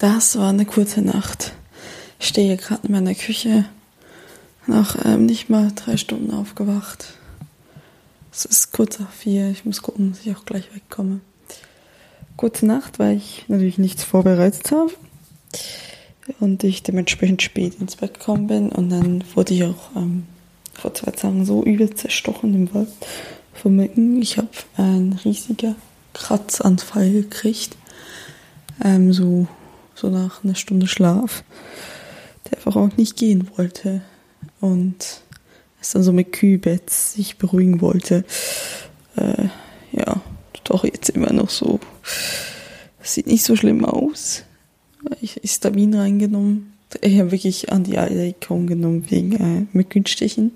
Das war eine kurze Nacht. Ich stehe gerade in meiner Küche, nach ähm, nicht mal drei Stunden aufgewacht. Es ist kurz nach vier, ich muss gucken, dass ich auch gleich wegkomme. Kurze Nacht, weil ich natürlich nichts vorbereitet habe und ich dementsprechend spät ins Bett gekommen bin und dann wurde ich auch ähm, vor zwei Tagen so übel zerstochen im Wald von Mücken. Ich habe einen riesigen Kratzanfall gekriegt, ähm, so so nach einer Stunde Schlaf, der einfach auch nicht gehen wollte und es dann so mit Kühlbett sich beruhigen wollte. Äh, ja, doch jetzt immer noch so. Sieht nicht so schlimm aus. Ich habe Histamin reingenommen. Ich habe wirklich Anti-Allergikum genommen wegen äh, Mückenstichen.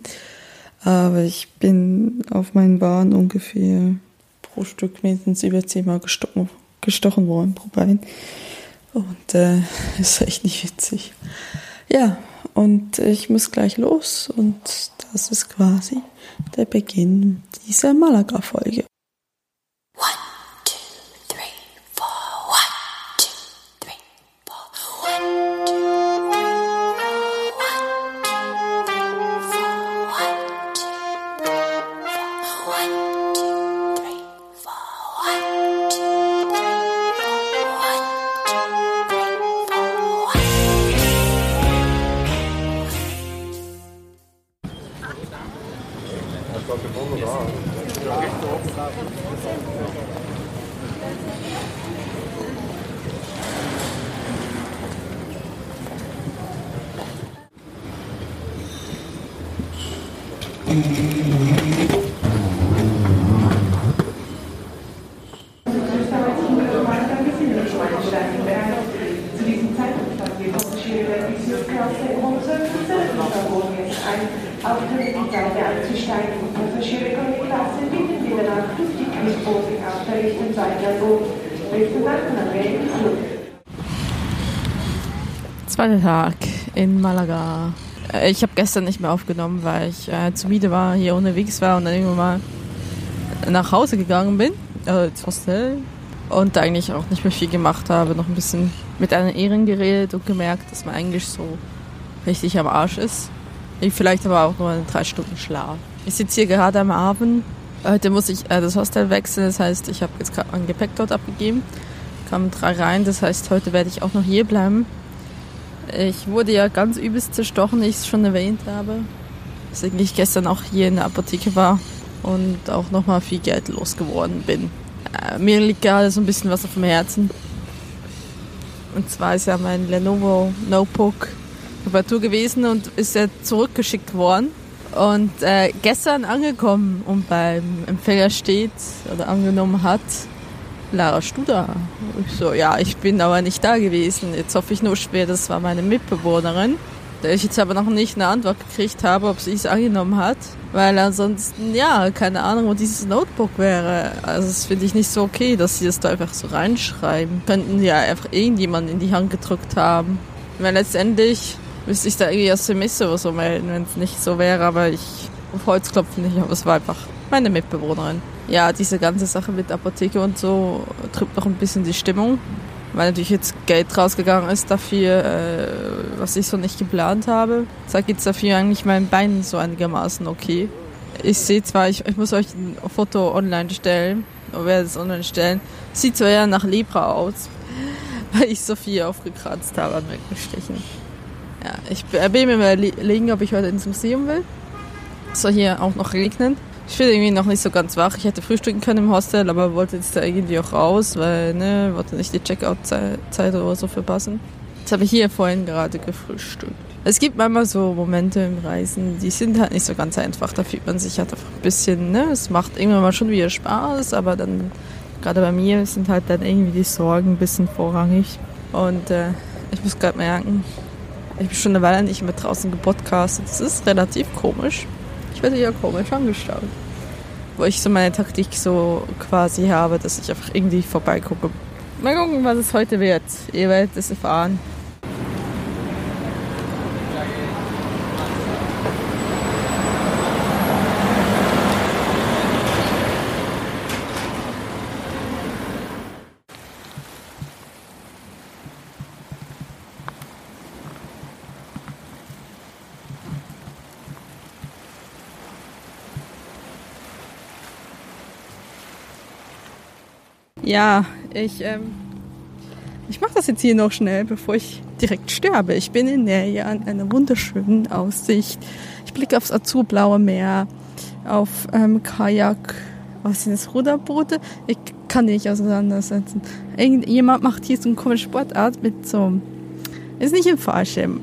Aber ich bin auf meinen Bahn ungefähr pro Stück mindestens über zehnmal gestochen, gestochen worden pro Bein. Und äh, ist echt nicht witzig. Ja, und ich muss gleich los und das ist quasi der Beginn dieser Malaga-Folge. Zweiter Tag in Malaga. Äh, ich habe gestern nicht mehr aufgenommen, weil ich äh, zu müde war, hier unterwegs war und dann irgendwann mal nach Hause gegangen bin, äh, ins Hostel und eigentlich auch nicht mehr viel gemacht habe. Noch ein bisschen mit einer Ehren geredet und gemerkt, dass man eigentlich so richtig am Arsch ist. Ich vielleicht aber auch nur drei Stunden Schlaf. Ich sitze hier gerade am Abend. Heute muss ich äh, das Hostel wechseln, das heißt, ich habe jetzt gerade mein Gepäck dort abgegeben. Kamen drei rein, das heißt, heute werde ich auch noch hier bleiben. Ich wurde ja ganz übelst zerstochen, wie ich es schon erwähnt habe. Deswegen ich gestern auch hier in der Apotheke war und auch nochmal viel Geld losgeworden bin. Äh, mir liegt gerade so ein bisschen was auf dem Herzen. Und zwar ist ja mein Lenovo Notebook Reparatur gewesen und ist ja zurückgeschickt worden. Und äh, gestern angekommen und beim Empfänger steht oder angenommen hat, Lara Studer. Ich so, ja, ich bin aber nicht da gewesen. Jetzt hoffe ich nur schwer, das war meine Mitbewohnerin. Da ich jetzt aber noch nicht eine Antwort gekriegt habe, ob sie es angenommen hat. Weil ansonsten, ja, keine Ahnung, wo dieses Notebook wäre. Also das finde ich nicht so okay, dass sie das da einfach so reinschreiben. Könnten ja einfach irgendjemand in die Hand gedrückt haben. Weil letztendlich müsste ich da irgendwie aus Semester oder so melden, wenn es nicht so wäre. Aber ich auf Holz klopfen nicht, aber es war einfach meine Mitbewohnerin ja, diese ganze Sache mit Apotheke und so trübt noch ein bisschen die Stimmung, weil natürlich jetzt Geld rausgegangen ist dafür, äh, was ich so nicht geplant habe. Zwar geht es dafür eigentlich meinen Beinen so einigermaßen okay. Ich sehe zwar, ich, ich muss euch ein Foto online stellen, oder werde es online stellen. Sieht zwar eher nach Lepra aus, weil ich so viel aufgekratzt habe an Mückenstichen. Ja, ich bin mir überlegen, ob ich heute ins Museum will. Es soll hier auch noch regnen. Ich bin irgendwie noch nicht so ganz wach. Ich hätte frühstücken können im Hostel, aber wollte jetzt da irgendwie auch raus, weil, ne, wollte nicht die Checkout-Zeit oder so verpassen. Jetzt habe ich hier vorhin gerade gefrühstückt. Es gibt manchmal so Momente im Reisen, die sind halt nicht so ganz einfach. Da fühlt man sich halt einfach ein bisschen, ne, es macht irgendwann mal schon wieder Spaß, aber dann, gerade bei mir, sind halt dann irgendwie die Sorgen ein bisschen vorrangig. Und äh, ich muss gerade merken, ich bin schon eine Weile nicht mehr draußen gepodcastet. Das ist relativ komisch. Ich werde ja komisch angeschaut. Wo ich so meine Taktik so quasi habe, dass ich einfach irgendwie vorbeigucke. Mal gucken, was es heute wird. Ihr werdet es erfahren. Ja, ich, ähm, ich mache das jetzt hier noch schnell, bevor ich direkt sterbe. Ich bin in Nähe an einer wunderschönen Aussicht. Ich blicke aufs azurblaue Meer, auf ähm, Kajak, was sind das, Ruderboote? Ich kann die nicht auseinandersetzen. Irgendjemand macht hier so eine komische Sportart mit so, ist nicht im Fallschirm.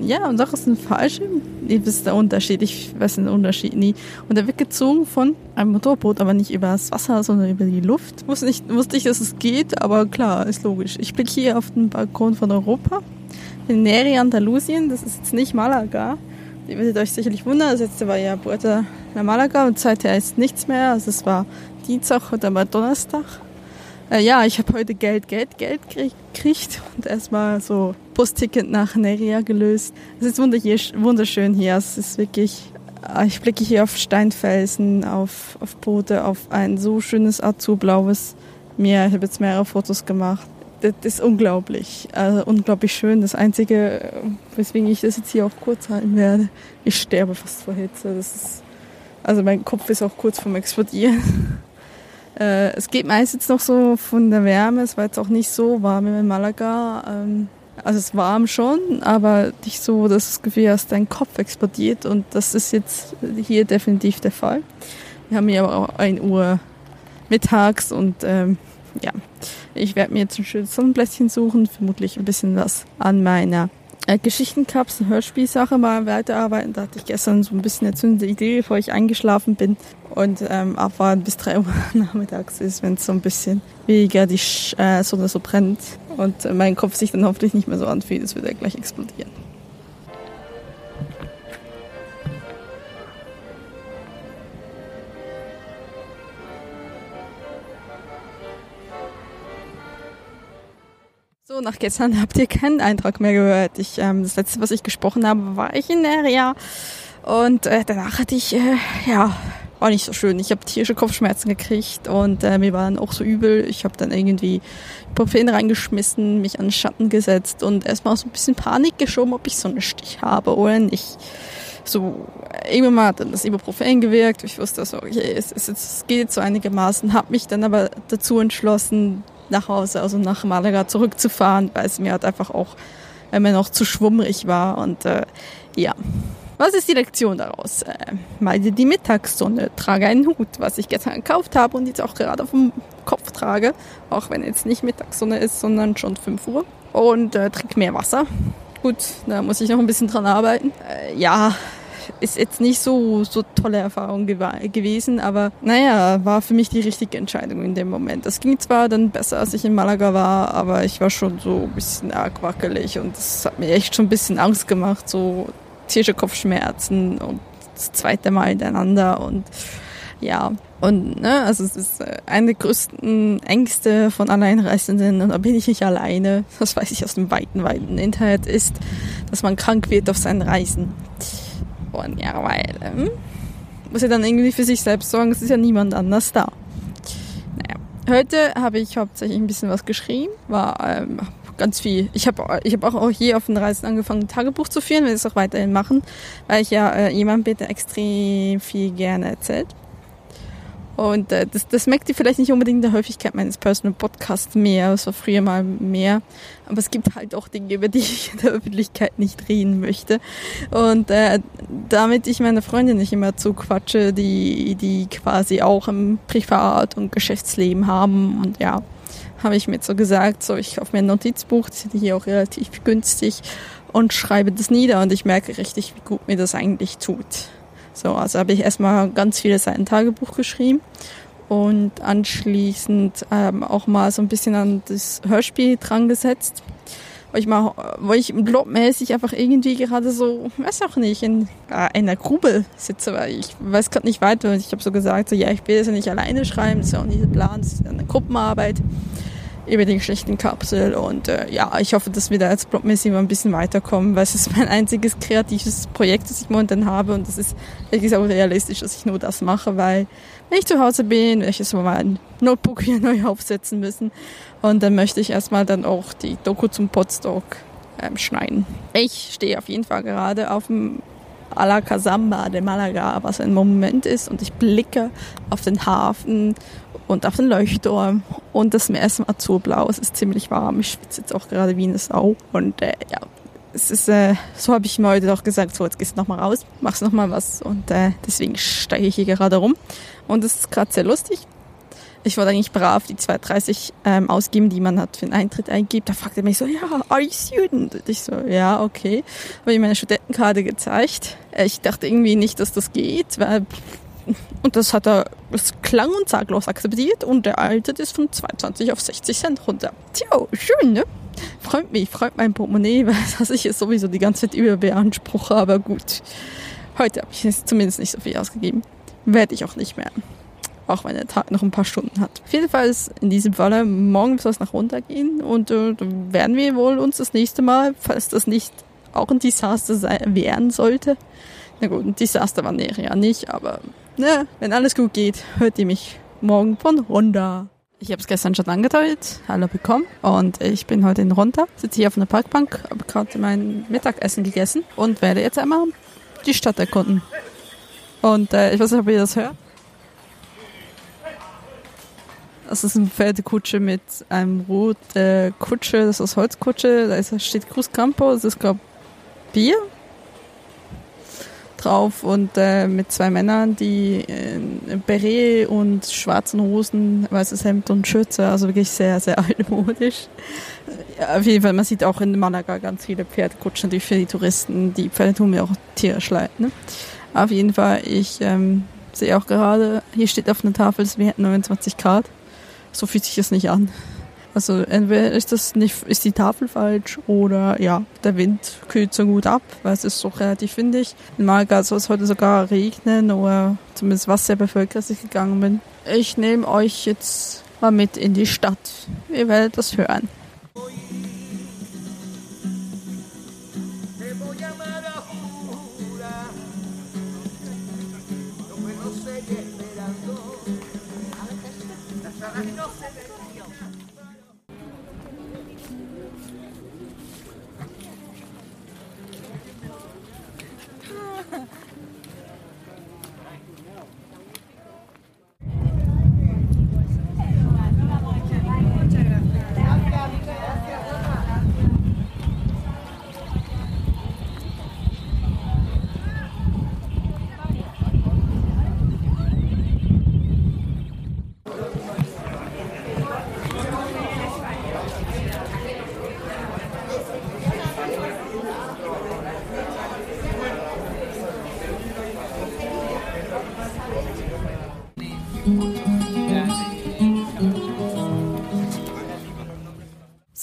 Ja, und doch ist ein Fallschirm. Ihr wisst der Unterschied, ich weiß den Unterschied nie. Und der wird gezogen von einem Motorboot, aber nicht über das Wasser, sondern über die Luft. Wusste nicht, wusste ich, dass es geht, aber klar, ist logisch. Ich blicke hier auf den Balkon von Europa. In Neri, Andalusien, das ist jetzt nicht Malaga. Ihr werdet euch sicherlich wundern, das letzte war ja Puerto La Malaga und seither ist nichts mehr. Also es war Dienstag oder mal Donnerstag. Äh, ja, ich habe heute Geld, Geld, Geld gekriegt und erstmal so Busticket nach Neria gelöst. Es ist wunderschön hier. Es ist wirklich, äh, ich blicke hier auf Steinfelsen, auf, auf Boote, auf ein so schönes azurblaues Meer. Ich habe jetzt mehrere Fotos gemacht. Das ist unglaublich, also unglaublich schön. Das Einzige, weswegen ich das jetzt hier auch kurz halten werde, ich sterbe fast vor Hitze. Ist, also mein Kopf ist auch kurz vorm Explodieren. Äh, es geht meist jetzt noch so von der Wärme. Es war jetzt auch nicht so warm in Malaga. Ähm, also es warm schon, aber nicht so, dass das Gefühl hast, dein Kopf explodiert. Und das ist jetzt hier definitiv der Fall. Wir haben hier aber auch 1 Uhr mittags und ähm, ja, ich werde mir jetzt ein schönes Sonnenblättchen suchen, vermutlich ein bisschen was an meiner äh, Geschichtenkapsel, Hörspielsache mal weiterarbeiten. Da hatte ich gestern so ein bisschen eine zündende Idee, bevor ich eingeschlafen bin. Und ähm, abwarten bis drei Uhr nachmittags ist, wenn es so ein bisschen weniger die äh, Sonne so brennt und äh, mein Kopf sich dann hoffentlich nicht mehr so anfühlt, es wird er gleich explodieren. Nach gestern habt ihr keinen Eintrag mehr gehört. Ich, ähm, das letzte, was ich gesprochen habe, war ich in Area. Und äh, danach hatte ich, äh, ja, war nicht so schön. Ich habe tierische Kopfschmerzen gekriegt und äh, mir waren auch so übel. Ich habe dann irgendwie Ibuprofen reingeschmissen, mich an den Schatten gesetzt und erstmal so ein bisschen Panik geschoben, ob ich so einen Stich habe oder nicht. So, irgendwann mal hat dann das Ibuprofen gewirkt. Ich wusste so, okay, es, es, es geht so einigermaßen. Habe mich dann aber dazu entschlossen, nach Hause, also nach Malaga zurückzufahren, weil es mir halt einfach auch mir noch zu schwummrig war. Und äh, ja, was ist die Lektion daraus? Äh, meide die Mittagssonne, trage einen Hut, was ich gestern gekauft habe und jetzt auch gerade auf dem Kopf trage, auch wenn jetzt nicht Mittagssonne ist, sondern schon 5 Uhr. Und äh, trink mehr Wasser. Gut, da muss ich noch ein bisschen dran arbeiten. Äh, ja, ist jetzt nicht so, so tolle Erfahrung gew gewesen, aber naja, war für mich die richtige Entscheidung in dem Moment. Das ging zwar dann besser, als ich in Malaga war, aber ich war schon so ein bisschen arg wackelig und das hat mir echt schon ein bisschen Angst gemacht, so tierische Kopfschmerzen und das zweite Mal hintereinander und ja, und ne, also es ist äh, eine der größten Ängste von Alleinreisenden und da bin ich nicht alleine, das weiß ich aus dem weiten, weiten Internet, ist, dass man krank wird auf seinen Reisen. Und ja, weil, ähm, muss ja dann irgendwie für sich selbst sorgen, es ist ja niemand anders da. Naja, heute habe ich hauptsächlich ein bisschen was geschrieben, war ähm, ganz viel. Ich habe ich hab auch hier auf den Reisen angefangen, ein Tagebuch zu führen, will es auch weiterhin machen, weil ich ja äh, jemand bin, extrem viel gerne erzählt. Und äh, das, das merkt ihr vielleicht nicht unbedingt in der Häufigkeit meines Personal Podcasts mehr. Es war früher mal mehr. Aber es gibt halt auch Dinge, über die ich in der Öffentlichkeit nicht reden möchte. Und äh, damit ich meine Freundin nicht immer zuquatsche, die, die quasi auch im Privat- und Geschäftsleben haben. Und ja, habe ich mir jetzt so gesagt, so ich kaufe mir ein Notizbuch, das ist hier auch relativ günstig und schreibe das nieder und ich merke richtig, wie gut mir das eigentlich tut. So, also habe ich erstmal ganz viele Seiten Tagebuch geschrieben und anschließend ähm, auch mal so ein bisschen an das Hörspiel dran gesetzt. Weil ich mal, weil ich blogmäßig einfach irgendwie gerade so, weiß auch nicht, in äh, einer Grube sitze, weil ich weiß gerade nicht weiter. Ich habe so gesagt, so ja, ich will das ja nicht alleine schreiben, das ist ja auch nicht der Plan, das ist eine Gruppenarbeit über die Geschlechtenkapsel und äh, ja, ich hoffe, dass wir da jetzt blogmäßig mal ein bisschen weiterkommen, weil es ist mein einziges kreatives Projekt, das ich momentan habe und das ist wirklich auch realistisch, dass ich nur das mache, weil wenn ich zu Hause bin, werde ich jetzt mal mein Notebook hier neu aufsetzen müssen und dann möchte ich erstmal dann auch die Doku zum Podstock ähm, schneiden. Ich stehe auf jeden Fall gerade auf dem Alakazamba de Malaga, was ein Moment ist. Und ich blicke auf den Hafen und auf den Leuchtturm und das Meer ist azurblau. Es ist ziemlich warm. Ich schwitze jetzt auch gerade wie eine Sau. Und äh, ja, es ist, äh, so habe ich mir heute auch gesagt, so jetzt gehst du nochmal raus, machst nochmal was. Und äh, deswegen steige ich hier gerade rum. Und es ist gerade sehr lustig. Ich wollte eigentlich brav die 2,30 ähm, ausgeben, die man hat für den Eintritt eingibt. Da fragte er mich so, ja, are you student? Und ich so, ja, okay. Habe ich meine Studentenkarte gezeigt. Äh, ich dachte irgendwie nicht, dass das geht, weil und das hat er, das klang und saglos akzeptiert und der Eintritt ist von 22 auf 60 Cent runter. Tja, schön, ne? Freut mich, freut mein Portemonnaie, weil das ich jetzt sowieso die ganze Zeit überbeanspruche, aber gut. Heute habe ich jetzt zumindest nicht so viel ausgegeben. Werde ich auch nicht mehr auch wenn der Tag noch ein paar Stunden hat. Auf jeden Fall ist in diesem Falle morgen soll es nach runtergehen und äh, werden wir wohl uns das nächste Mal, falls das nicht auch ein Desaster sein, werden sollte. Na gut, ein Desaster war näher ja nicht, aber ne, wenn alles gut geht, hört ihr mich morgen von Honda. Ich habe es gestern schon angeteilt, hallo bekommen und ich bin heute in Honda, sitze hier auf einer Parkbank, habe gerade mein Mittagessen gegessen und werde jetzt einmal die Stadt erkunden. Und äh, ich weiß nicht, ob ihr das hört. Das ist eine Pferdekutsche mit einem roten Kutsche, das ist Holzkutsche, da steht Cruz Campo, das ist, glaube Bier drauf und äh, mit zwei Männern, die äh, Beret und schwarzen Hosen, weißes Hemd und Schürze, also wirklich sehr, sehr altmodisch. Ja, auf jeden Fall, man sieht auch in Malaga ganz viele Pferdekutschen, natürlich für die Touristen, die Pferde tun mir auch tierisch leid. Ne? Auf jeden Fall, ich ähm, sehe auch gerade, hier steht auf einer Tafel, es wären 29 Grad so fühlt sich das nicht an. Also entweder ist das nicht, ist die Tafel falsch oder ja, der Wind kühlt so gut ab, weil es ist so relativ windig. In Malaga soll es heute sogar regnen oder zumindest was sehr bevölkert, ich gegangen bin. Ich nehme euch jetzt mal mit in die Stadt. Ihr werdet das hören.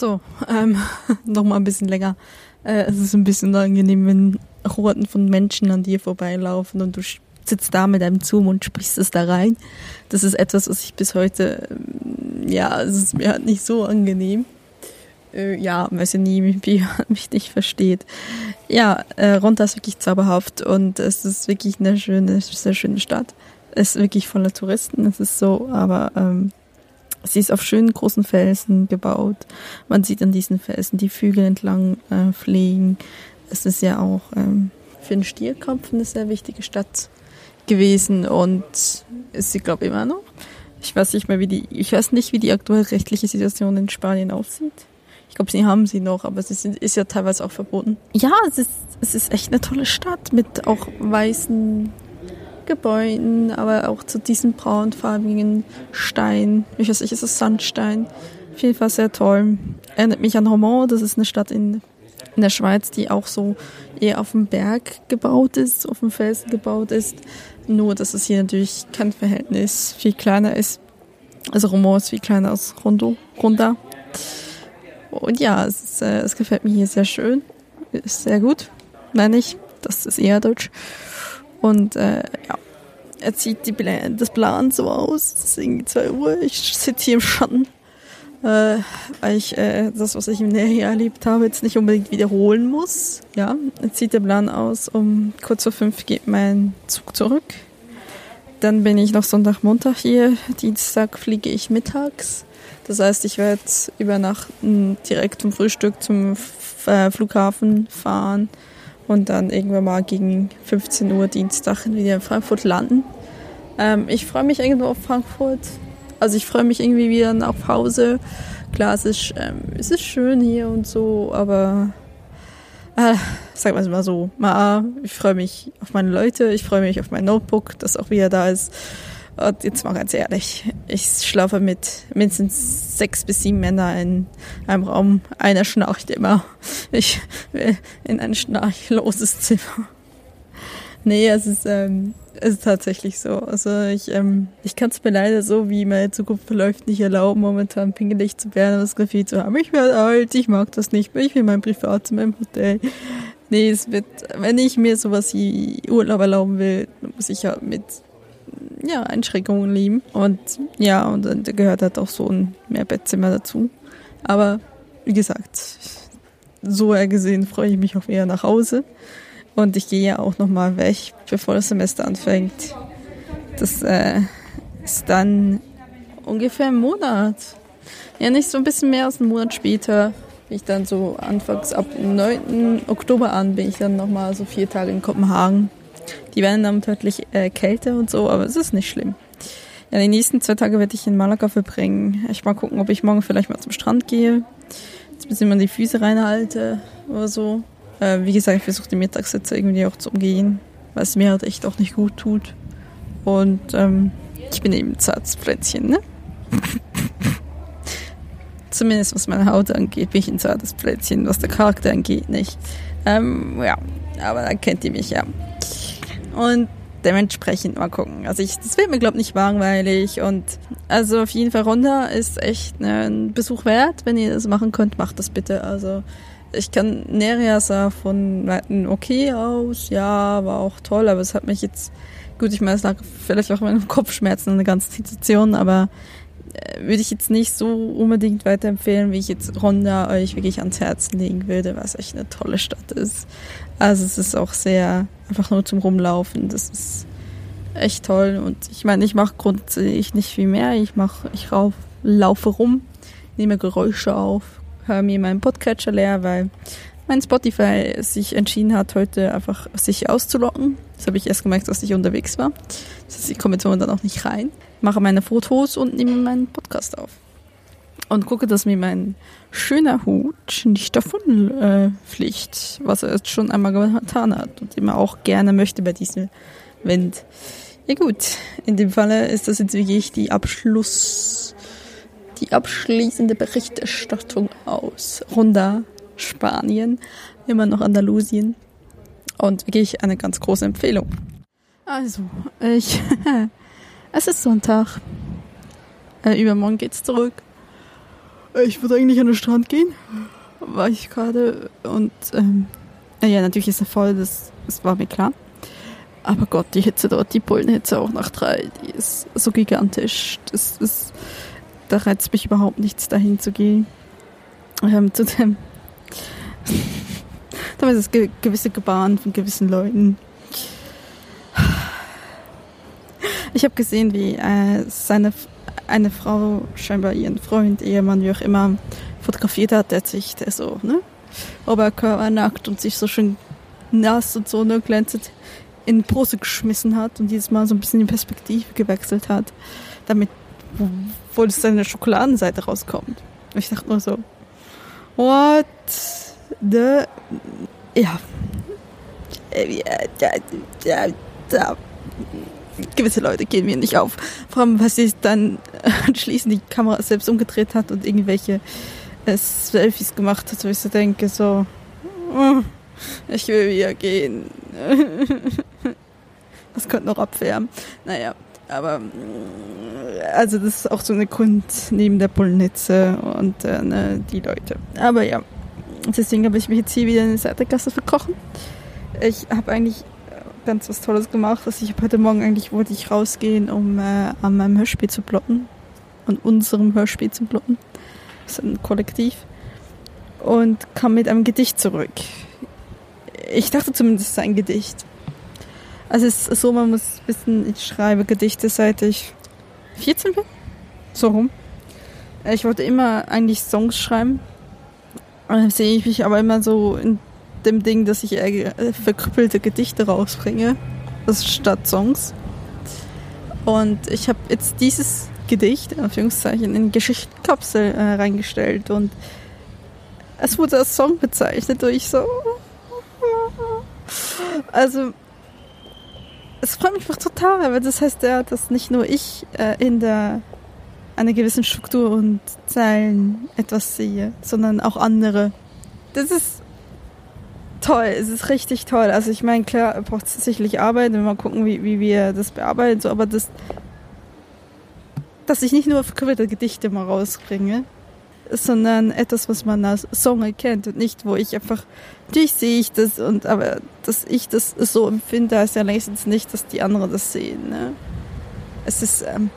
So, ähm, nochmal ein bisschen länger. Äh, es ist ein bisschen angenehm, wenn Horden von Menschen an dir vorbeilaufen und du sitzt da mit einem Zoom und sprichst es da rein. Das ist etwas, was ich bis heute, ähm, ja, es ist mir halt nicht so angenehm. Äh, ja, weiß ja nie, wie man mich nicht versteht. Ja, äh, Ronda ist wirklich zauberhaft und es ist wirklich eine schöne, sehr schöne Stadt. Es ist wirklich voller Touristen, es ist so, aber ähm, Sie ist auf schönen großen Felsen gebaut. Man sieht an diesen Felsen die Vögel entlang äh, fliegen. Es ist ja auch ähm, für den Stierkampf eine sehr wichtige Stadt gewesen und ist sie, glaube ich, immer noch. Ich weiß nicht mehr, wie die, ich weiß nicht, wie die aktuelle rechtliche Situation in Spanien aussieht. Ich glaube, sie haben sie noch, aber es ist, ist ja teilweise auch verboten. Ja, es ist, es ist echt eine tolle Stadt mit auch weißen Gebäuden, aber auch zu diesem braunfarbigen Stein. Ich weiß nicht, ist es Sandstein. Auf jeden Fall sehr toll. Erinnert mich an Romont, das ist eine Stadt in, in der Schweiz, die auch so eher auf dem Berg gebaut ist, auf dem Felsen gebaut ist. Nur, dass es hier natürlich kein Verhältnis viel kleiner ist. Also Romont ist viel kleiner als Rondo, Ronda. Und ja, es, ist, äh, es gefällt mir hier sehr schön. Ist sehr gut, meine ich. Das ist eher deutsch. Und äh, ja, er zieht die Plan, das Plan so aus. Es ist irgendwie 2 Uhr. Ich sitze hier im Schatten, äh, weil ich äh, das, was ich im Näher erlebt habe, jetzt nicht unbedingt wiederholen muss. Ja, er zieht der Plan aus. Um kurz vor fünf geht mein Zug zurück. Dann bin ich noch Sonntag, Montag hier. Dienstag fliege ich mittags. Das heißt, ich werde übernachten, direkt zum Frühstück zum äh, Flughafen fahren und dann irgendwann mal gegen 15 Uhr Dienstag wieder in Frankfurt landen. Ähm, ich freue mich irgendwo auf Frankfurt. Also ich freue mich irgendwie wieder nach Hause. Klar, es ist, ähm, es ist schön hier und so, aber äh, sagen wir es mal so. Mal, ich freue mich auf meine Leute, ich freue mich auf mein Notebook, das auch wieder da ist. Und jetzt mal ganz ehrlich, ich schlafe mit mindestens sechs bis sieben Männern in einem Raum. Einer schnarcht immer. Ich will in ein schnarchloses Zimmer. Nee, es ist, ähm, es ist tatsächlich so. Also ich, ähm, ich kann es mir leider so, wie meine Zukunft verläuft, nicht erlauben, momentan pingelig zu werden und das Gefühl zu haben, ich werde alt, ich mag das nicht mehr, ich will mein Privatzimmer im Hotel. Nee, es wird, wenn ich mir sowas wie Urlaub erlauben will, muss ich ja mit ja, Einschränkungen leben. Und ja, und dann gehört halt auch so ein Mehrbettzimmer dazu. Aber wie gesagt, so gesehen freue ich mich auch eher nach Hause. Und ich gehe ja auch nochmal weg, bevor das Semester anfängt. Das äh, ist dann ungefähr ein Monat. Ja, nicht so ein bisschen mehr als einen Monat später. Bin ich dann so anfangs ab 9. Oktober an bin ich dann nochmal so vier Tage in Kopenhagen. Die werden dann deutlich äh, kälter und so, aber es ist nicht schlimm. Ja, die nächsten zwei Tage werde ich in Malaga verbringen. Ich mal gucken, ob ich morgen vielleicht mal zum Strand gehe. Jetzt bisschen mal die Füße reinhalte oder so. Äh, wie gesagt, ich versuche die Mittagssitze irgendwie auch zu umgehen, weil es mir halt echt auch nicht gut tut. Und ähm, ich bin eben ein zartes Pflänzchen, ne? Zumindest was meine Haut angeht, bin ich ein zartes Pflänzchen, was der Charakter angeht, nicht. Ähm, ja, aber dann kennt ihr mich ja. Und dementsprechend mal gucken. Also ich, das wird mir glaube ich nicht langweilig und also auf jeden Fall Ronda ist echt ein Besuch wert. Wenn ihr das machen könnt, macht das bitte. Also ich kann Neria sah von Weitem okay aus, ja, war auch toll, aber es hat mich jetzt, gut, ich meine, es lag vielleicht auch meinem Kopfschmerzen in der ganzen Situation, aber äh, würde ich jetzt nicht so unbedingt weiterempfehlen, wie ich jetzt Ronda euch wirklich ans Herzen legen würde, was echt eine tolle Stadt ist. Also es ist auch sehr einfach nur zum Rumlaufen. Das ist echt toll. Und ich meine, ich mache grundsätzlich nicht viel mehr. Ich mache, ich rauf, laufe rum, nehme Geräusche auf, höre mir meinen Podcatcher leer, weil mein Spotify sich entschieden hat, heute einfach sich auszulocken. Das habe ich erst gemerkt, dass ich unterwegs war. Das heißt, ich komme jetzt momentan auch nicht rein. Mache meine Fotos und nehme meinen Podcast auf. Und gucke, dass mir mein schöner Hut nicht davon äh, fliegt, was er jetzt schon einmal getan hat und immer auch gerne möchte bei diesem Wind. Ja gut, in dem Falle ist das jetzt wirklich die Abschluss, die abschließende Berichterstattung aus Ronda, Spanien, immer noch Andalusien und wirklich eine ganz große Empfehlung. Also, ich, es ist Sonntag. Äh, übermorgen geht's zurück. Ich würde eigentlich an den Strand gehen, war ich gerade. Und ähm, ja, natürlich ist er voll, das, das war mir klar. Aber Gott, die Hitze dort, die Bullenhitze auch nach drei, die ist so gigantisch. Das ist, da reizt mich überhaupt nichts, dahin zu gehen. Ähm, zu dem, da ist es ge gewisse Gebaren von gewissen Leuten. Ich habe gesehen, wie äh, seine eine Frau scheinbar ihren Freund, Ehemann, wie auch immer, fotografiert hat, der sich der so, ne, Oberkörper nackt und sich so schön nass und so, ne, glänzend in Pose geschmissen hat und jedes Mal so ein bisschen die Perspektive gewechselt hat, damit wohl es seine Schokoladenseite rauskommt. Und ich dachte nur so, what the, ja, ja, ja, ja, gewisse Leute gehen mir nicht auf. Vor allem, was sie dann anschließend die Kamera selbst umgedreht hat und irgendwelche äh, Selfies gemacht hat, wo ich so denke, so, oh, ich will wieder gehen. das könnte noch abwärmen. Naja, aber also das ist auch so eine Grund neben der Bullnitze und äh, ne, die Leute. Aber ja, deswegen habe ich mich jetzt hier wieder in der Seitengasse verkrochen. Ich habe eigentlich ganz was Tolles gemacht. Also ich habe heute Morgen eigentlich wollte ich rausgehen, um äh, an meinem Hörspiel zu plotten. An unserem Hörspiel zu plotten. Das ist ein Kollektiv. Und kam mit einem Gedicht zurück. Ich dachte zumindest, es ist ein Gedicht. Also es ist so, man muss wissen, ich schreibe Gedichte seit ich 14 bin. So rum. Ich wollte immer eigentlich Songs schreiben. Und dann sehe ich mich aber immer so in dem Ding, dass ich äh, verkrüppelte Gedichte rausbringe, das statt Songs. Und ich habe jetzt dieses Gedicht, in Anführungszeichen, in Geschichtenkapsel äh, reingestellt und es wurde als Song bezeichnet und ich so. Also, es freut mich einfach total, weil das heißt ja, dass nicht nur ich äh, in der einer gewissen Struktur und Zeilen etwas sehe, sondern auch andere. Das ist toll, es ist richtig toll. Also ich meine, klar, braucht es sicherlich Arbeit, wenn wir gucken, wie, wie wir das bearbeiten, so, aber das, dass ich nicht nur verkörperte Gedichte mal rausbringe, sondern etwas, was man als Song erkennt und nicht, wo ich einfach, natürlich sehe ich das und aber dass ich das so empfinde, heißt ja längstens nicht, dass die anderen das sehen. Ne? Es ist, ähm,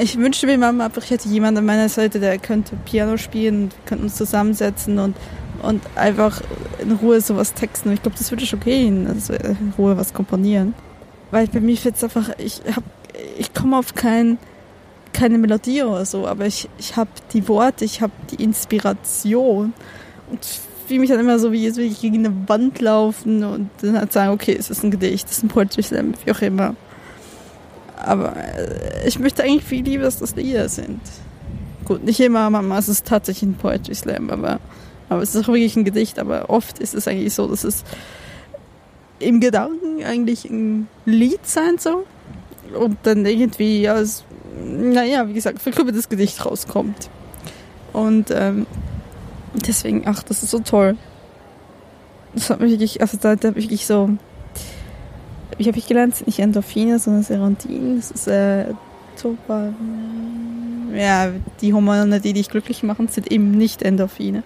ich wünschte mir mal ich hätte jemanden an meiner Seite, der könnte Piano spielen und könnten uns zusammensetzen und, und einfach in Ruhe sowas texten. Ich glaube, das würde schon gehen, also in Ruhe was komponieren. Weil bei mir fällt es einfach, ich hab, ich komme auf kein, keine Melodie oder so, aber ich, ich habe die Worte, ich habe die Inspiration und fühle mich dann immer so, wie jetzt will ich gegen eine Wand laufen und dann halt sagen, okay, es ist ein Gedicht, es ist ein Poetry Slam, wie auch immer. Aber äh, ich möchte eigentlich viel lieber, dass das Lieder sind. Gut, nicht immer, ist es tatsächlich ein Poetry Slam, aber, aber es ist auch wirklich ein Gedicht, aber oft ist es eigentlich so, dass es im Gedanken eigentlich ein Lied sein soll und dann irgendwie als, naja, wie gesagt, verkörpertes Gedicht rauskommt. Und ähm, deswegen, ach, das ist so toll. Das hat mich wirklich, also da, da habe ich wirklich so wie habe ich gelernt, nicht Endorphine, sondern Serotin. Das ist äh, Topa. Ja, die Hormone, die dich glücklich machen, sind eben nicht Endorphine.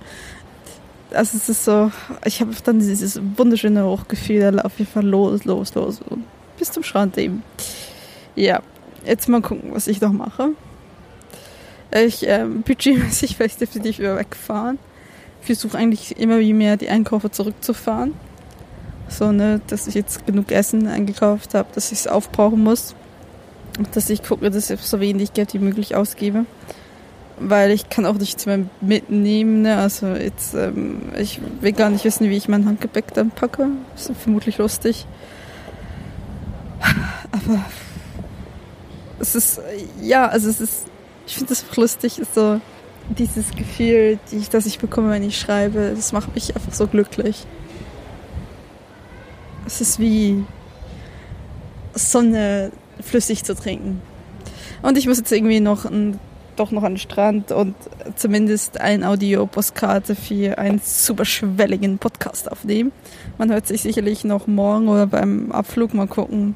Also es ist so, ich habe dann dieses wunderschöne Hochgefühl, auf jeden Fall los, los, los. Bis zum Strand eben. Ja, jetzt mal gucken, was ich noch mache. Ich ähm, budgetmäßig werde ich definitiv wieder wegfahren. Ich versuche eigentlich immer wie mehr die Einkäufe zurückzufahren so, ne, dass ich jetzt genug Essen eingekauft habe, dass ich es aufbrauchen muss. Dass ich gucke, dass ich so wenig Geld wie möglich ausgebe. Weil ich kann auch nichts mehr mitnehmen. Ne? Also jetzt, ähm, ich will gar nicht wissen, wie ich mein Handgepäck dann packe. Ist vermutlich lustig. Aber es ist, ja, also es ist, ich finde es lustig, ist so dieses Gefühl, die ich, das ich bekomme, wenn ich schreibe, das macht mich einfach so glücklich. Es ist wie Sonne flüssig zu trinken. Und ich muss jetzt irgendwie noch ein, doch noch an den Strand und zumindest ein Audio-Postkarte für einen super schwelligen Podcast aufnehmen. Man hört sich sicherlich noch morgen oder beim Abflug mal gucken.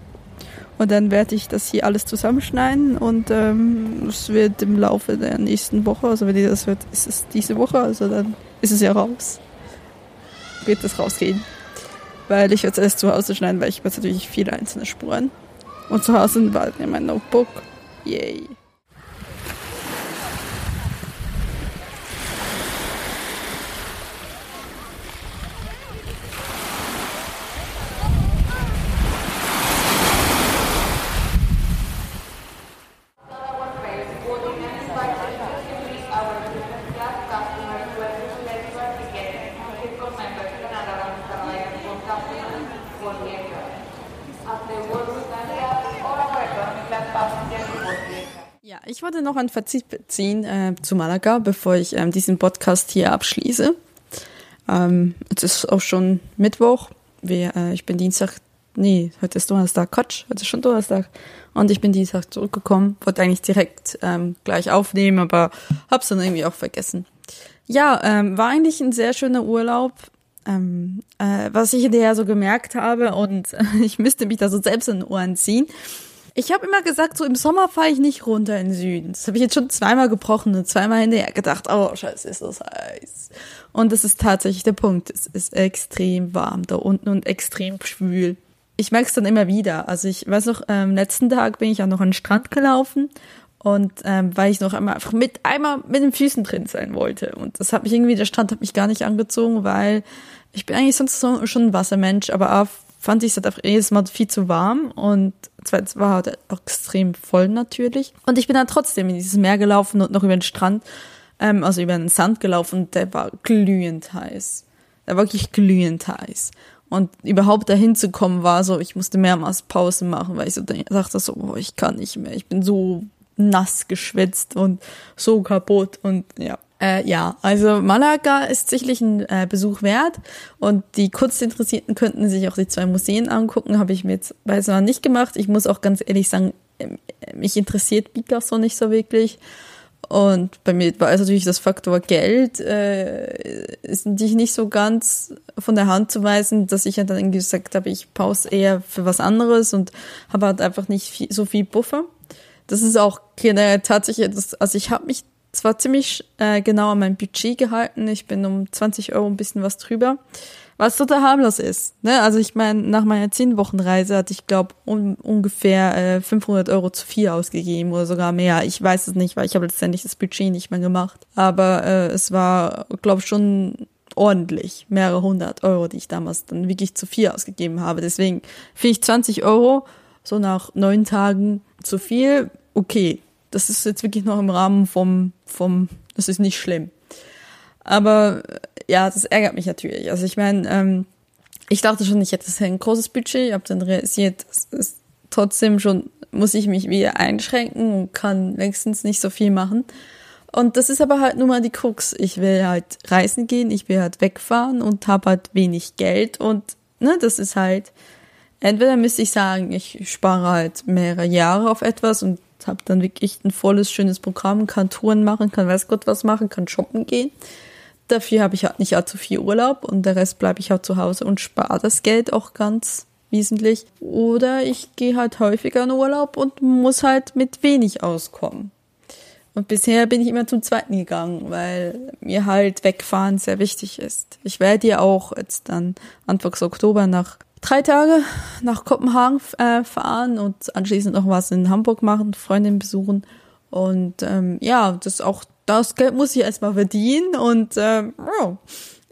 Und dann werde ich das hier alles zusammenschneiden und ähm, es wird im Laufe der nächsten Woche, also wenn ihr das hört, ist es diese Woche, also dann ist es ja raus. Wird es rausgehen weil ich jetzt erst zu Hause schneiden, weil ich habe natürlich viele einzelne Spuren. Und zu Hause war mein Notebook. Yay. Ich wollte noch ein Fazit ziehen äh, zu Malaga, bevor ich ähm, diesen Podcast hier abschließe. Ähm, es ist auch schon Mittwoch. Wir, äh, ich bin Dienstag, nee, heute ist Donnerstag, Quatsch, heute ist schon Donnerstag. Und ich bin Dienstag zurückgekommen, wollte eigentlich direkt ähm, gleich aufnehmen, aber hab's dann irgendwie auch vergessen. Ja, ähm, war eigentlich ein sehr schöner Urlaub. Ähm, äh, was ich hinterher so gemerkt habe und äh, ich müsste mich da so selbst in den Ohren ziehen, ich habe immer gesagt, so im Sommer fahre ich nicht runter in den Süden. Das habe ich jetzt schon zweimal gebrochen und zweimal hinterher gedacht, oh scheiße, ist das heiß. Und das ist tatsächlich der Punkt. Es ist extrem warm da unten und extrem schwül. Ich merke es dann immer wieder. Also ich weiß noch, am ähm, letzten Tag bin ich auch noch an den Strand gelaufen und ähm, weil ich noch einmal einfach mit einmal mit den Füßen drin sein wollte. Und das hat mich irgendwie, der Strand hat mich gar nicht angezogen, weil ich bin eigentlich sonst so, schon ein Wassermensch, aber auch fand ich es halt einfach jedes Mal viel zu warm und zweitens war halt extrem voll natürlich. Und ich bin dann trotzdem in dieses Meer gelaufen und noch über den Strand, ähm, also über den Sand gelaufen und der war glühend heiß. Da war wirklich glühend heiß. Und überhaupt dahin zu kommen war so, ich musste mehrmals Pause machen, weil ich so dachte so, oh, ich kann nicht mehr. Ich bin so nass geschwitzt und so kaputt und ja. Äh, ja, also Malaga ist sicherlich ein äh, Besuch wert und die Kunstinteressierten könnten sich auch die zwei Museen angucken, habe ich mir jetzt weiter nicht gemacht. Ich muss auch ganz ehrlich sagen, ähm, mich interessiert Picasso nicht so wirklich. Und bei mir war also natürlich das Faktor Geld, äh, ist natürlich nicht so ganz von der Hand zu weisen, dass ich ja dann gesagt habe, ich pause eher für was anderes und habe halt einfach nicht viel, so viel Buffer. Das ist auch generell tatsächlich, das, also ich habe mich zwar ziemlich äh, genau an mein Budget gehalten, ich bin um 20 Euro ein bisschen was drüber, was total harmlos ist. Ne? Also ich meine, nach meiner 10 Wochen Reise hatte ich glaube un ungefähr äh, 500 Euro zu viel ausgegeben oder sogar mehr. Ich weiß es nicht, weil ich habe letztendlich das Budget nicht mehr gemacht. Aber äh, es war, glaube schon ordentlich, mehrere hundert Euro, die ich damals dann wirklich zu viel ausgegeben habe. Deswegen finde ich 20 Euro so nach neun Tagen zu viel. Okay, das ist jetzt wirklich noch im Rahmen vom, vom, das ist nicht schlimm. Aber ja, das ärgert mich natürlich. Also ich meine, ähm, ich dachte schon, ich hätte ein großes Budget, habe dann realisiert, das ist trotzdem schon, muss ich mich wieder einschränken und kann längstens nicht so viel machen. Und das ist aber halt nur mal die Krux. Ich will halt reisen gehen, ich will halt wegfahren und habe halt wenig Geld und ne, das ist halt, entweder müsste ich sagen, ich spare halt mehrere Jahre auf etwas und habe dann wirklich ein volles, schönes Programm, kann Touren machen, kann weiß Gott was machen, kann shoppen gehen. Dafür habe ich halt nicht allzu viel Urlaub und der Rest bleibe ich halt zu Hause und spare das Geld auch ganz wesentlich. Oder ich gehe halt häufiger in Urlaub und muss halt mit wenig auskommen. Und bisher bin ich immer zum zweiten gegangen, weil mir halt wegfahren sehr wichtig ist. Ich werde ja auch jetzt dann Anfang Oktober nach drei Tage nach Kopenhagen äh, fahren und anschließend noch was in Hamburg machen, Freundin besuchen. Und ähm, ja, das auch das Geld muss ich erstmal verdienen und ähm, oh,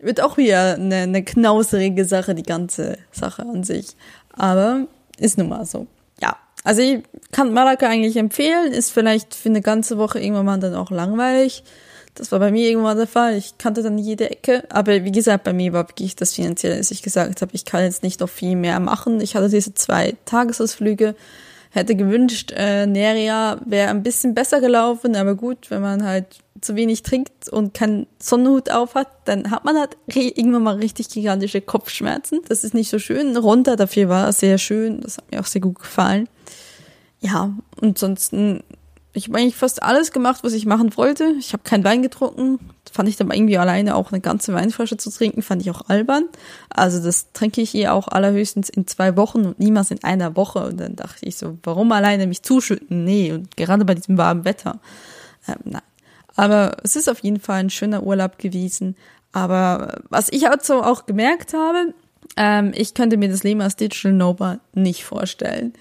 wird auch wieder eine, eine knauserige Sache, die ganze Sache an sich. Aber ist nun mal so. Ja, also ich kann Malaga eigentlich empfehlen, ist vielleicht für eine ganze Woche irgendwann mal dann auch langweilig. Das war bei mir irgendwann der Fall. Ich kannte dann jede Ecke. Aber wie gesagt, bei mir war wirklich das Finanzielle, dass ich gesagt habe, ich kann jetzt nicht noch viel mehr machen. Ich hatte diese zwei Tagesausflüge hätte gewünscht, äh, Neria wäre ein bisschen besser gelaufen, aber gut, wenn man halt zu wenig trinkt und keinen Sonnenhut auf hat, dann hat man halt irgendwann mal richtig gigantische Kopfschmerzen. Das ist nicht so schön. Runter dafür war sehr schön. Das hat mir auch sehr gut gefallen. Ja, und sonst ich habe eigentlich fast alles gemacht, was ich machen wollte. Ich habe keinen Wein getrunken. Fand ich dann irgendwie alleine auch eine ganze Weinflasche zu trinken, fand ich auch albern. Also das trinke ich eh auch allerhöchstens in zwei Wochen und niemals in einer Woche. Und dann dachte ich so, warum alleine mich zuschütten? Nee, und gerade bei diesem warmen Wetter. Ähm, nein. Aber es ist auf jeden Fall ein schöner Urlaub gewesen. Aber was ich also auch gemerkt habe, ähm, ich könnte mir das Leben als Digital Nova nicht vorstellen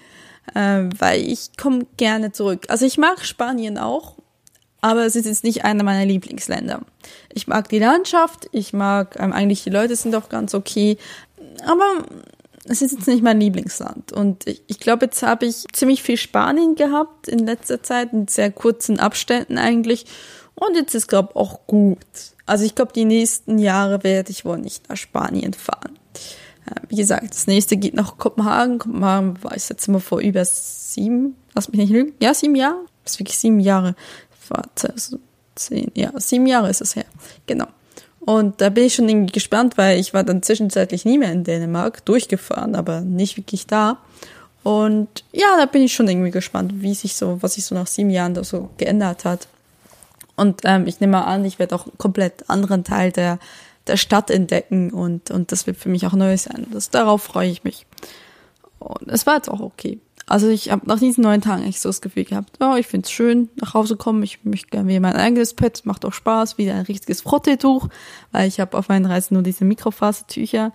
äh, weil ich komme gerne zurück. Also ich mag Spanien auch, aber es ist jetzt nicht einer meiner Lieblingsländer. Ich mag die Landschaft, ich mag ähm, eigentlich die Leute sind auch ganz okay, aber es ist jetzt nicht mein Lieblingsland. Und ich, ich glaube, jetzt habe ich ziemlich viel Spanien gehabt in letzter Zeit, in sehr kurzen Abständen eigentlich. Und jetzt ist, glaube ich, auch gut. Also ich glaube, die nächsten Jahre werde ich wohl nicht nach Spanien fahren. Wie gesagt, das nächste geht nach Kopenhagen. Kopenhagen war ich jetzt immer vor über sieben, lass mich nicht lügen, ja, sieben Jahre? Das ist wirklich sieben Jahre. Warte, zehn, ja, sieben Jahre ist es her. Genau. Und da bin ich schon irgendwie gespannt, weil ich war dann zwischenzeitlich nie mehr in Dänemark, durchgefahren, aber nicht wirklich da. Und ja, da bin ich schon irgendwie gespannt, wie sich so, was sich so nach sieben Jahren da so geändert hat. Und ähm, ich nehme mal an, ich werde auch einen komplett anderen Teil der der Stadt entdecken und, und das wird für mich auch neu sein. Das, darauf freue ich mich. Und es war jetzt auch okay. Also ich habe nach diesen neun Tagen echt so das Gefühl gehabt, oh, ich find's schön, nach Hause kommen, ich möchte gerne wieder mein eigenes Pad, macht auch Spaß, wieder ein richtiges Frotteetuch, weil ich habe auf meinen Reisen nur diese Mikrofasertücher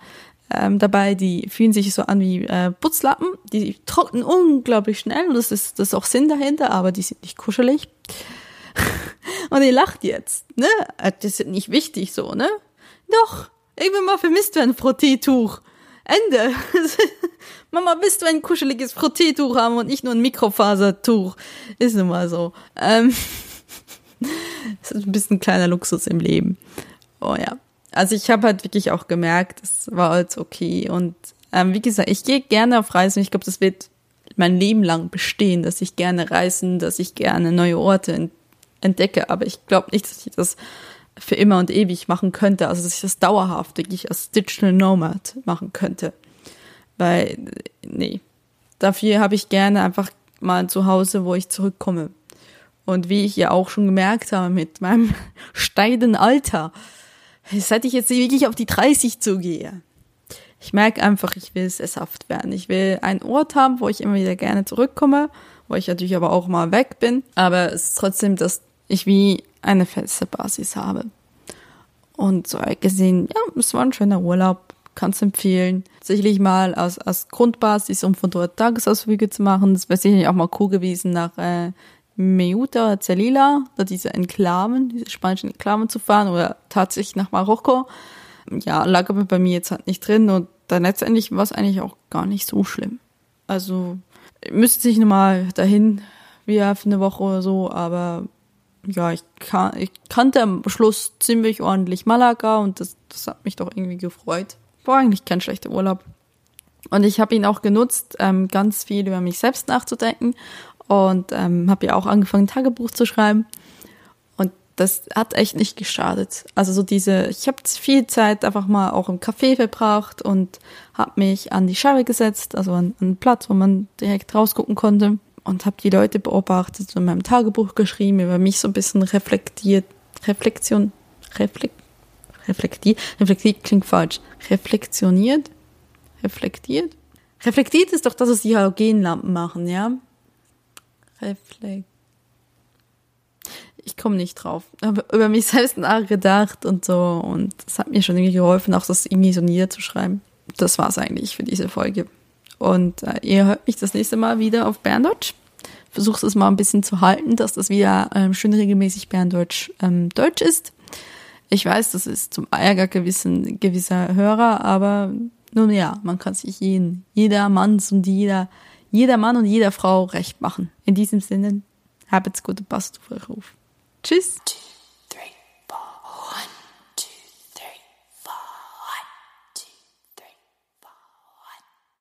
ähm, dabei, die fühlen sich so an wie äh, Putzlappen, die trocknen unglaublich schnell und das ist, das ist auch Sinn dahinter, aber die sind nicht kuschelig. und ihr lacht jetzt, ne? Das ist nicht wichtig so, ne? Doch, irgendwann mal vermisst du ein Frotteetuch. Ende. Mama, bist du ein kuscheliges Frotteetuch haben und nicht nur ein Mikrofasertuch. Ist nun mal so. Ähm, das ist ein bisschen kleiner Luxus im Leben. Oh ja. also ich habe halt wirklich auch gemerkt, es war halt okay. Und ähm, wie gesagt, ich gehe gerne auf Reisen. Ich glaube, das wird mein Leben lang bestehen, dass ich gerne reisen, dass ich gerne neue Orte entdecke. Aber ich glaube nicht, dass ich das für immer und ewig machen könnte. Also dass ich das dauerhaft wirklich als Digital Nomad machen könnte. Weil, nee. Dafür habe ich gerne einfach mal zu Hause, wo ich zurückkomme. Und wie ich ja auch schon gemerkt habe mit meinem steigenden Alter, seit ich jetzt wirklich auf die 30 zugehe, ich merke einfach, ich will sesshaft werden. Ich will einen Ort haben, wo ich immer wieder gerne zurückkomme, wo ich natürlich aber auch mal weg bin. Aber es ist trotzdem, dass ich wie eine feste Basis habe. Und so gesehen, ja, es war ein schöner Urlaub, kannst empfehlen. Sicherlich mal als, als Grundbasis, um von dort Tagesausflüge zu machen. Das wäre sicherlich auch mal cool gewesen, nach äh, Meuta oder Celila, da diese Enklaven, diese spanischen Enklaven zu fahren oder tatsächlich nach Marokko ja, lag aber bei mir jetzt halt nicht drin und dann letztendlich war es eigentlich auch gar nicht so schlimm. Also müsste sich nochmal dahin, wieder für eine Woche oder so, aber ja, ich, kan ich kannte am Schluss ziemlich ordentlich Malaga und das, das hat mich doch irgendwie gefreut. War eigentlich kein schlechter Urlaub. Und ich habe ihn auch genutzt, ähm, ganz viel über mich selbst nachzudenken und ähm, habe ja auch angefangen, Tagebuch zu schreiben das hat echt nicht geschadet. Also so diese, ich habe viel Zeit einfach mal auch im Café verbracht und habe mich an die Scheibe gesetzt, also an, an einen Platz, wo man direkt rausgucken konnte und habe die Leute beobachtet und in meinem Tagebuch geschrieben, über mich so ein bisschen reflektiert, Reflexion, reflekt, reflektiert, reflektiert klingt falsch, reflektioniert, reflektiert, reflektiert ist doch das, was die Halogenlampen machen, ja? Reflekt ich komme nicht drauf. Habe über mich selbst nachgedacht und so und das hat mir schon irgendwie geholfen, auch das irgendwie so niederzuschreiben. Das war's eigentlich für diese Folge. Und äh, ihr hört mich das nächste Mal wieder auf Berndeutsch. Versucht es mal ein bisschen zu halten, dass das wieder ähm, schön regelmäßig Berndeutsch ähm, Deutsch ist. Ich weiß, das ist zum Ärger gewissen, gewisser Hörer, aber nun ja, man kann sich jeden, jeder Manns und jeder, jeder Mann und jeder Frau recht machen. In diesem Sinne, habt's gut und passt auf euch auf. Tschüss.